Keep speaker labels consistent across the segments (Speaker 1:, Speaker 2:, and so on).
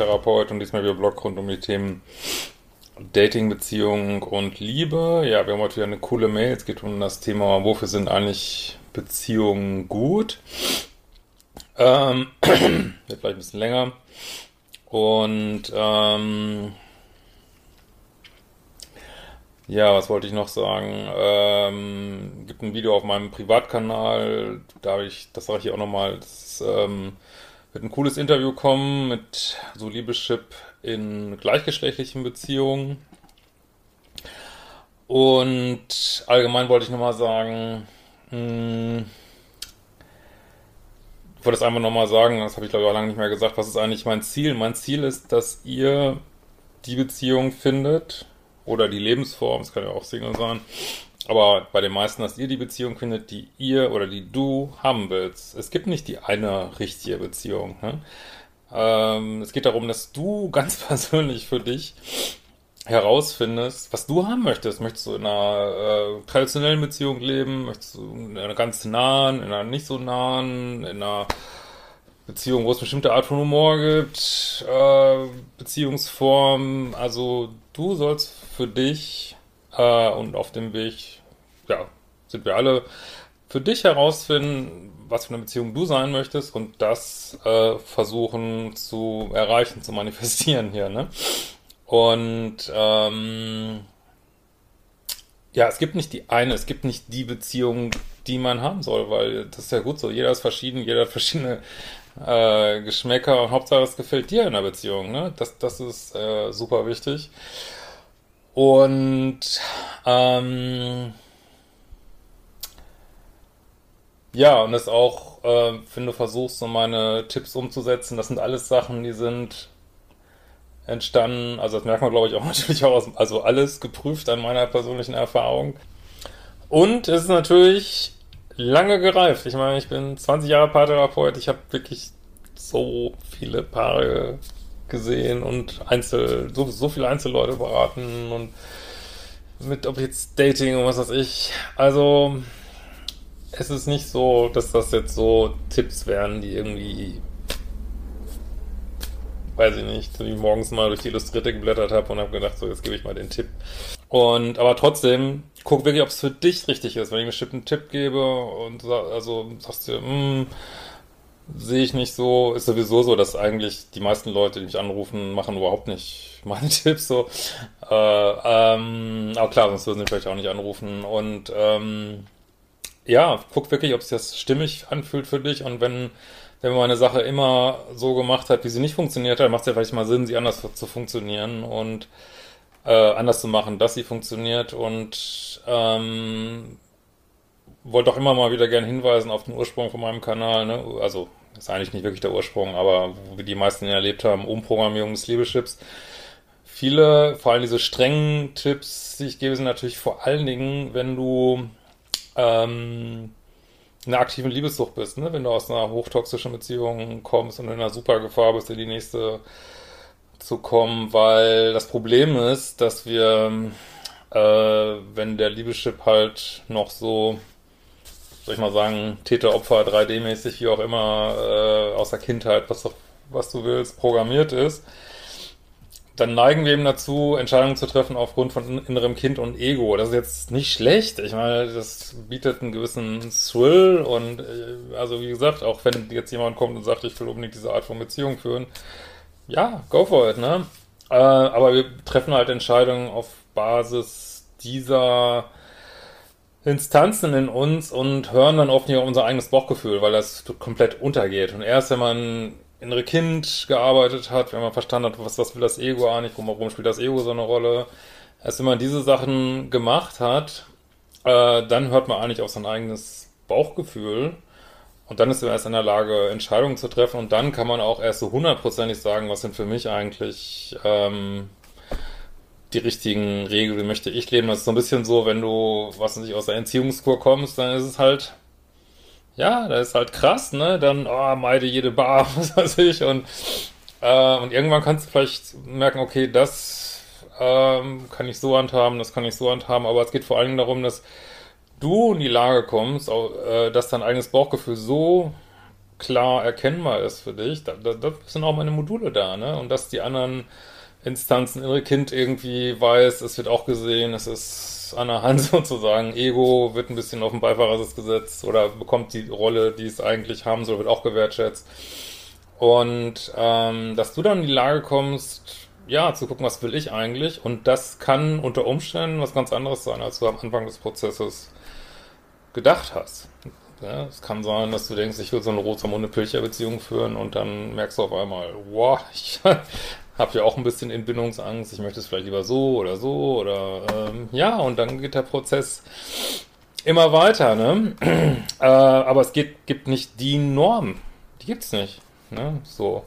Speaker 1: Paartherapeut und diesmal wieder Blog rund um die Themen Dating, Beziehung und Liebe. Ja, wir haben heute wieder eine coole Mail. Es geht um das Thema, wofür sind eigentlich Beziehungen gut? Ähm, wird vielleicht ein bisschen länger. Und ähm, ja, was wollte ich noch sagen? Ähm, gibt ein Video auf meinem Privatkanal, da habe ich, das sage ich auch nochmal, das ähm, wird ein cooles Interview kommen mit so Liebeschip in gleichgeschlechtlichen Beziehungen. Und allgemein wollte ich nochmal sagen, mh, hm, ich wollte es einfach nochmal sagen, das habe ich glaube ich auch lange nicht mehr gesagt, was ist eigentlich mein Ziel? Mein Ziel ist, dass ihr die Beziehung findet, oder die Lebensform, es kann ja auch Single sein, aber bei den meisten, dass ihr die Beziehung findet, die ihr oder die du haben willst. Es gibt nicht die eine richtige Beziehung. Ne? Ähm, es geht darum, dass du ganz persönlich für dich herausfindest, was du haben möchtest. Möchtest du in einer äh, traditionellen Beziehung leben? Möchtest du in einer ganz nahen, in einer nicht so nahen, in einer Beziehung, wo es bestimmte Art von Humor gibt, äh, Beziehungsformen. Also du sollst für dich äh, und auf dem Weg, ja, sind wir alle, für dich herausfinden, was für eine Beziehung du sein möchtest und das äh, versuchen zu erreichen, zu manifestieren hier, ne? Und ähm, ja, es gibt nicht die eine, es gibt nicht die Beziehung, die man haben soll, weil das ist ja gut so. Jeder ist verschieden, jeder hat verschiedene äh, Geschmäcker und Hauptsache es gefällt dir in der Beziehung, ne? Das, das ist äh, super wichtig. Und ähm, ja, und das auch, äh, wenn du versuchst, so meine Tipps umzusetzen, das sind alles Sachen, die sind entstanden, also das merkt man, glaube ich, auch natürlich auch aus, also alles geprüft an meiner persönlichen Erfahrung. Und es ist natürlich lange gereift. Ich meine, ich bin 20 Jahre Paartherapeut, ich habe wirklich so viele Paare gesehen und Einzel, so, so viele Einzelleute beraten und mit, ob jetzt Dating und was weiß ich. Also, es ist nicht so, dass das jetzt so Tipps wären, die irgendwie, weiß ich nicht, wie ich morgens mal durch die Illustrierte geblättert habe und habe gedacht, so, jetzt gebe ich mal den Tipp. Und, aber trotzdem, guck wirklich, ob es für dich richtig ist. Wenn ich einen Tipp gebe und also sagst du, mh, hm, sehe ich nicht so. Ist sowieso so, dass eigentlich die meisten Leute, die mich anrufen, machen überhaupt nicht meine Tipps so. Äh, ähm, aber klar, sonst würden sie vielleicht auch nicht anrufen. Und ähm, ja, guck wirklich, ob es das stimmig anfühlt für dich. Und wenn, wenn man eine Sache immer so gemacht hat, wie sie nicht funktioniert hat, macht es ja vielleicht mal Sinn, sie anders zu funktionieren und äh, anders zu machen, dass sie funktioniert. Und ähm, wollte auch immer mal wieder gerne hinweisen auf den Ursprung von meinem Kanal. Ne? Also ist eigentlich nicht wirklich der Ursprung, aber wie die meisten ihn erlebt haben, Umprogrammierung des Liebeschips. Viele, vor allem diese strengen Tipps, die ich gebe, sind natürlich vor allen Dingen, wenn du ähm, in einer aktiven Liebessucht bist, ne? wenn du aus einer hochtoxischen Beziehung kommst und in einer super Gefahr bist, in die nächste zu kommen, weil das Problem ist, dass wir, äh, wenn der Liebeschip halt noch so soll ich mal sagen, Täter-Opfer 3D-mäßig, wie auch immer, äh, aus der Kindheit, was, was du willst, programmiert ist, dann neigen wir eben dazu, Entscheidungen zu treffen aufgrund von innerem Kind und Ego. Das ist jetzt nicht schlecht. Ich meine, das bietet einen gewissen Thrill und äh, also wie gesagt, auch wenn jetzt jemand kommt und sagt, ich will unbedingt diese Art von Beziehung führen, ja, go for it, ne? Äh, aber wir treffen halt Entscheidungen auf Basis dieser Instanzen in uns und hören dann oft nicht auf unser eigenes Bauchgefühl, weil das komplett untergeht. Und erst wenn man innere Kind gearbeitet hat, wenn man verstanden hat, was, was will das Ego eigentlich, warum spielt das Ego so eine Rolle, erst wenn man diese Sachen gemacht hat, äh, dann hört man eigentlich auf sein eigenes Bauchgefühl und dann ist man erst in der Lage, Entscheidungen zu treffen und dann kann man auch erst so hundertprozentig sagen, was sind für mich eigentlich ähm, die richtigen Regeln, möchte ich leben. Das ist so ein bisschen so, wenn du, was nicht, aus der Entziehungskur kommst, dann ist es halt, ja, da ist halt krass, ne? Dann, oh, meide jede Bar, was weiß ich. Und, äh, und irgendwann kannst du vielleicht merken, okay, das ähm, kann ich so handhaben, das kann ich so handhaben, aber es geht vor Dingen darum, dass du in die Lage kommst, äh, dass dein eigenes Bauchgefühl so klar erkennbar ist für dich, da, da, da sind auch meine Module da, ne? Und dass die anderen Instanzen, innere Kind irgendwie weiß, es wird auch gesehen, es ist an der Hand sozusagen, Ego wird ein bisschen auf den Beifahrersitz gesetzt oder bekommt die Rolle, die es eigentlich haben soll, wird auch gewertschätzt. Und ähm, dass du dann in die Lage kommst, ja, zu gucken, was will ich eigentlich? Und das kann unter Umständen was ganz anderes sein, als du am Anfang des Prozesses gedacht hast. Ja, es kann sein, dass du denkst, ich will so eine Rosamunde Pilcher-Beziehung führen und dann merkst du auf einmal, wow, ich habe ja auch ein bisschen Entbindungsangst, ich möchte es vielleicht lieber so oder so oder ähm, ja, und dann geht der Prozess immer weiter, ne? äh, aber es geht, gibt nicht die Norm. Die gibt's nicht. Ne? So.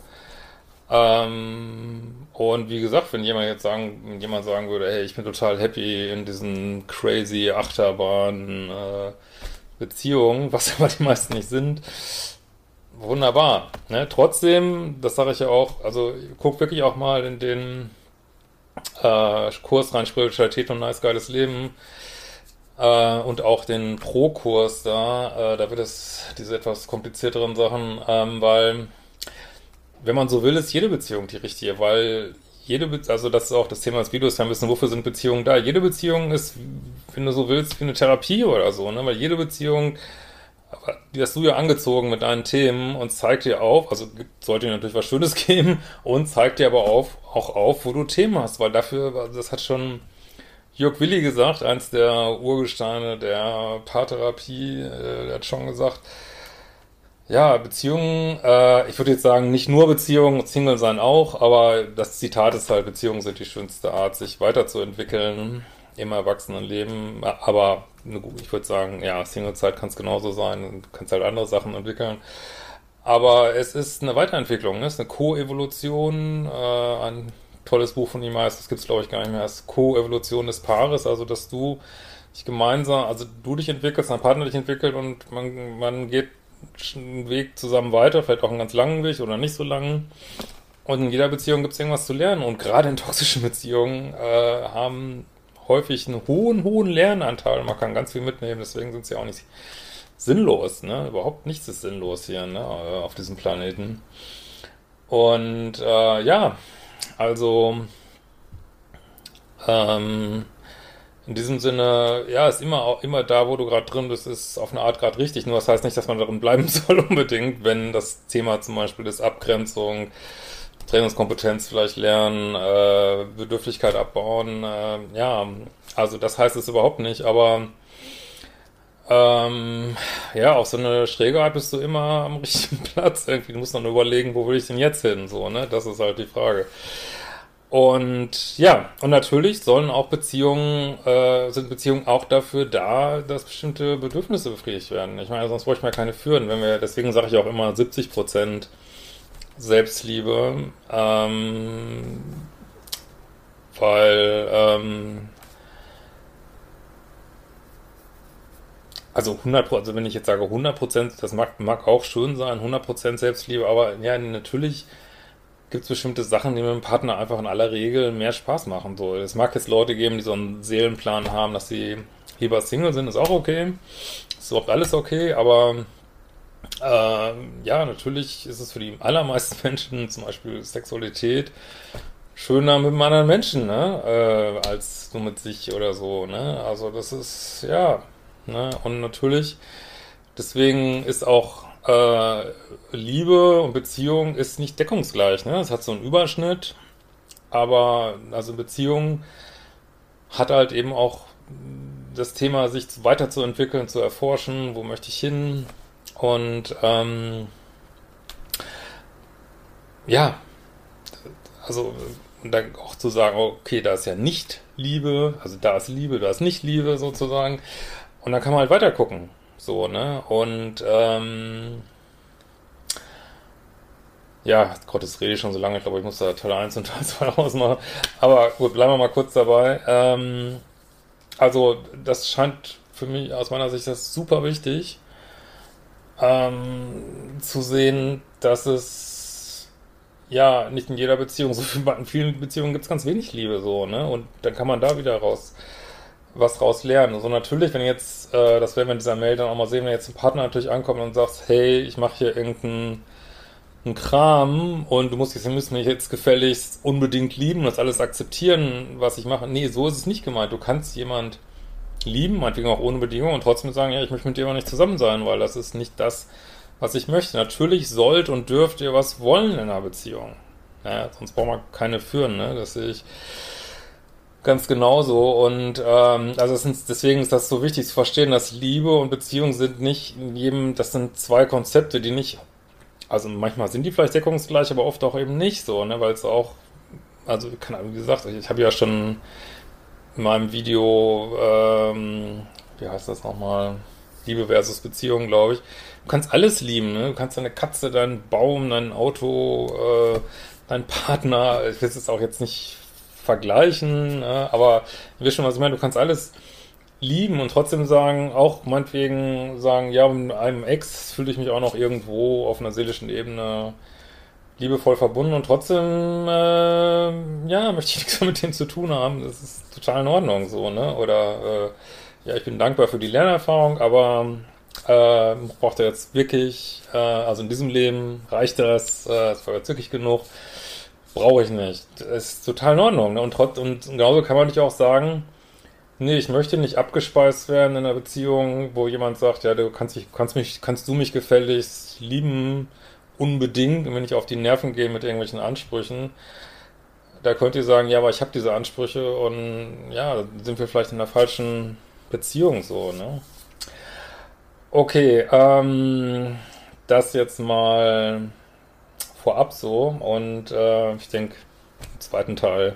Speaker 1: Ähm, und wie gesagt, wenn jemand jetzt sagen, jemand sagen würde, hey, ich bin total happy in diesen crazy Achterbahn äh, Beziehungen, was aber die meisten nicht sind, wunderbar. Ne? Trotzdem, das sage ich ja auch, also guck wirklich auch mal in den äh, Kurs rein Spiritualität und nice geiles Leben äh, und auch den Pro-Kurs da, äh, da wird es diese etwas komplizierteren Sachen, ähm, weil wenn man so will, ist jede Beziehung die richtige, weil jede Be also das ist auch das Thema des Videos, ja ein bisschen, wofür sind Beziehungen da? Jede Beziehung ist, wenn du so willst, wie eine Therapie oder so, ne? Weil jede Beziehung, die hast du ja angezogen mit deinen Themen und zeigt dir auf, also sollte dir natürlich was Schönes geben und zeigt dir aber auf, auch auf, wo du Themen hast, weil dafür, das hat schon Jörg Willi gesagt, eins der Urgesteine der Paartherapie, äh, der hat schon gesagt, ja, Beziehungen, äh, ich würde jetzt sagen, nicht nur Beziehungen, Single sein auch, aber das Zitat ist halt, Beziehungen sind die schönste Art, sich weiterzuentwickeln im Erwachsenenleben. Aber ich würde sagen, ja, Singlezeit kann es genauso sein, du kannst halt andere Sachen entwickeln. Aber es ist eine Weiterentwicklung, ne? es ist eine Co-Evolution, äh, ein tolles Buch von ihm heißt, das gibt es glaube ich gar nicht mehr, ist Co-Evolution des Paares, also dass du dich gemeinsam, also du dich entwickelst, dein Partner dich entwickelt und man, man geht einen Weg zusammen weiter, vielleicht auch einen ganz langen Weg oder nicht so langen. Und in jeder Beziehung gibt es irgendwas zu lernen. Und gerade in toxischen Beziehungen äh, haben häufig einen hohen, hohen Lernanteil. Man kann ganz viel mitnehmen, deswegen sind sie auch nicht sinnlos. Ne? Überhaupt nichts ist sinnlos hier ne? auf diesem Planeten. Und äh, ja, also ähm, in diesem Sinne, ja, ist immer auch immer da, wo du gerade drin bist, ist auf eine Art gerade richtig. Nur das heißt nicht, dass man darin bleiben soll unbedingt, wenn das Thema zum Beispiel ist Abgrenzung, Trainingskompetenz vielleicht lernen, äh, Bedürftigkeit abbauen. Äh, ja, also das heißt es überhaupt nicht, aber ähm, ja, auf so eine schräge Art bist du immer am richtigen Platz. Irgendwie, du musst dann überlegen, wo will ich denn jetzt hin? So, ne? Das ist halt die Frage. Und ja, und natürlich sollen auch Beziehungen, äh, sind Beziehungen auch dafür da, dass bestimmte Bedürfnisse befriedigt werden. Ich meine, sonst bräuchten wir keine führen. Wenn wir, deswegen sage ich auch immer 70 Prozent Selbstliebe, ähm, weil, ähm, also 100 also wenn ich jetzt sage 100 Prozent, das mag, mag auch schön sein, 100 Prozent Selbstliebe, aber ja, natürlich gibt es bestimmte Sachen, die mit dem Partner einfach in aller Regel mehr Spaß machen. So, es mag jetzt Leute geben, die so einen Seelenplan haben, dass sie lieber Single sind, ist auch okay. Ist überhaupt alles okay, aber äh, ja, natürlich ist es für die allermeisten Menschen, zum Beispiel Sexualität, schöner mit einem anderen Menschen, ne, äh, als nur mit sich oder so, ne. Also das ist, ja, ne, und natürlich, deswegen ist auch äh, Liebe und Beziehung ist nicht deckungsgleich. Ne? Es hat so einen Überschnitt, aber also Beziehung hat halt eben auch das Thema, sich weiterzuentwickeln, zu erforschen, wo möchte ich hin und ähm, ja, also dann auch zu sagen, okay, da ist ja nicht Liebe, also da ist Liebe, da ist nicht Liebe sozusagen und dann kann man halt weiter gucken. So, ne? Und ähm, ja, Gott, das rede ich schon so lange, ich glaube, ich muss da Teil 1 und Teil 2 ausmachen. Aber gut, bleiben wir mal kurz dabei. Ähm, also, das scheint für mich aus meiner Sicht das super wichtig, ähm, zu sehen, dass es ja nicht in jeder Beziehung, so viel, in vielen Beziehungen gibt es ganz wenig Liebe so, ne? Und dann kann man da wieder raus was raus lernen. Also natürlich, wenn jetzt, äh, das werden wir in dieser Mail dann auch mal sehen, wenn jetzt ein Partner natürlich ankommt und sagt, hey, ich mache hier irgendeinen Kram und du musst jetzt, müssen mich jetzt gefälligst unbedingt lieben und das alles akzeptieren, was ich mache. Nee, so ist es nicht gemeint. Du kannst jemand lieben, meinetwegen auch ohne Bedingung und trotzdem sagen, ja, ich möchte mit dir aber nicht zusammen sein, weil das ist nicht das, was ich möchte. Natürlich sollt und dürft ihr was wollen in einer Beziehung. Ja, sonst braucht man keine führen, ne? Das sehe ich ganz genauso. Und ähm, also ist, deswegen ist das so wichtig zu verstehen, dass Liebe und Beziehung sind nicht in jedem, das sind zwei Konzepte, die nicht, also manchmal sind die vielleicht deckungsgleich, aber oft auch eben nicht so, ne? Weil es auch, also wie gesagt, ich habe ja schon in meinem Video, ähm, wie heißt das nochmal? Liebe versus Beziehung, glaube ich. Du kannst alles lieben, ne? Du kannst deine Katze, deinen Baum, dein Auto, äh, deinen Partner, ich will es auch jetzt nicht vergleichen, ne? aber ihr wisst schon, was ich meine, du kannst alles lieben und trotzdem sagen, auch meinetwegen sagen, ja, mit einem Ex fühle ich mich auch noch irgendwo auf einer seelischen Ebene liebevoll verbunden und trotzdem, äh, ja, möchte ich nichts mit dem zu tun haben. Das ist total in Ordnung so, ne? Oder, äh, ja, ich bin dankbar für die Lernerfahrung, aber äh, braucht er jetzt wirklich, äh, also in diesem Leben reicht das, äh, das war jetzt wirklich genug, brauche ich nicht. Das ist total in Ordnung. Ne? Und, trotz, und genauso kann man natürlich auch sagen, nee, ich möchte nicht abgespeist werden in einer Beziehung, wo jemand sagt, ja, du kannst mich, kannst mich, kannst du mich gefälligst lieben, unbedingt, wenn ich auf die Nerven gehe mit irgendwelchen Ansprüchen, da könnt ihr sagen, ja, aber ich habe diese Ansprüche und ja, sind wir vielleicht in der falschen Beziehung so, ne? Okay, ähm, das jetzt mal vorab so und äh, ich denke, im zweiten Teil,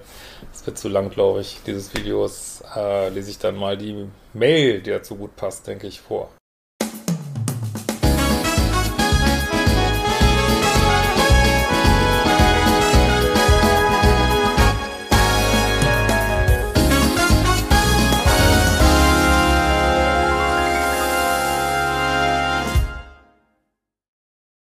Speaker 1: es wird zu lang, glaube ich, dieses Videos, äh, lese ich dann mal die Mail, die dazu gut passt, denke ich, vor.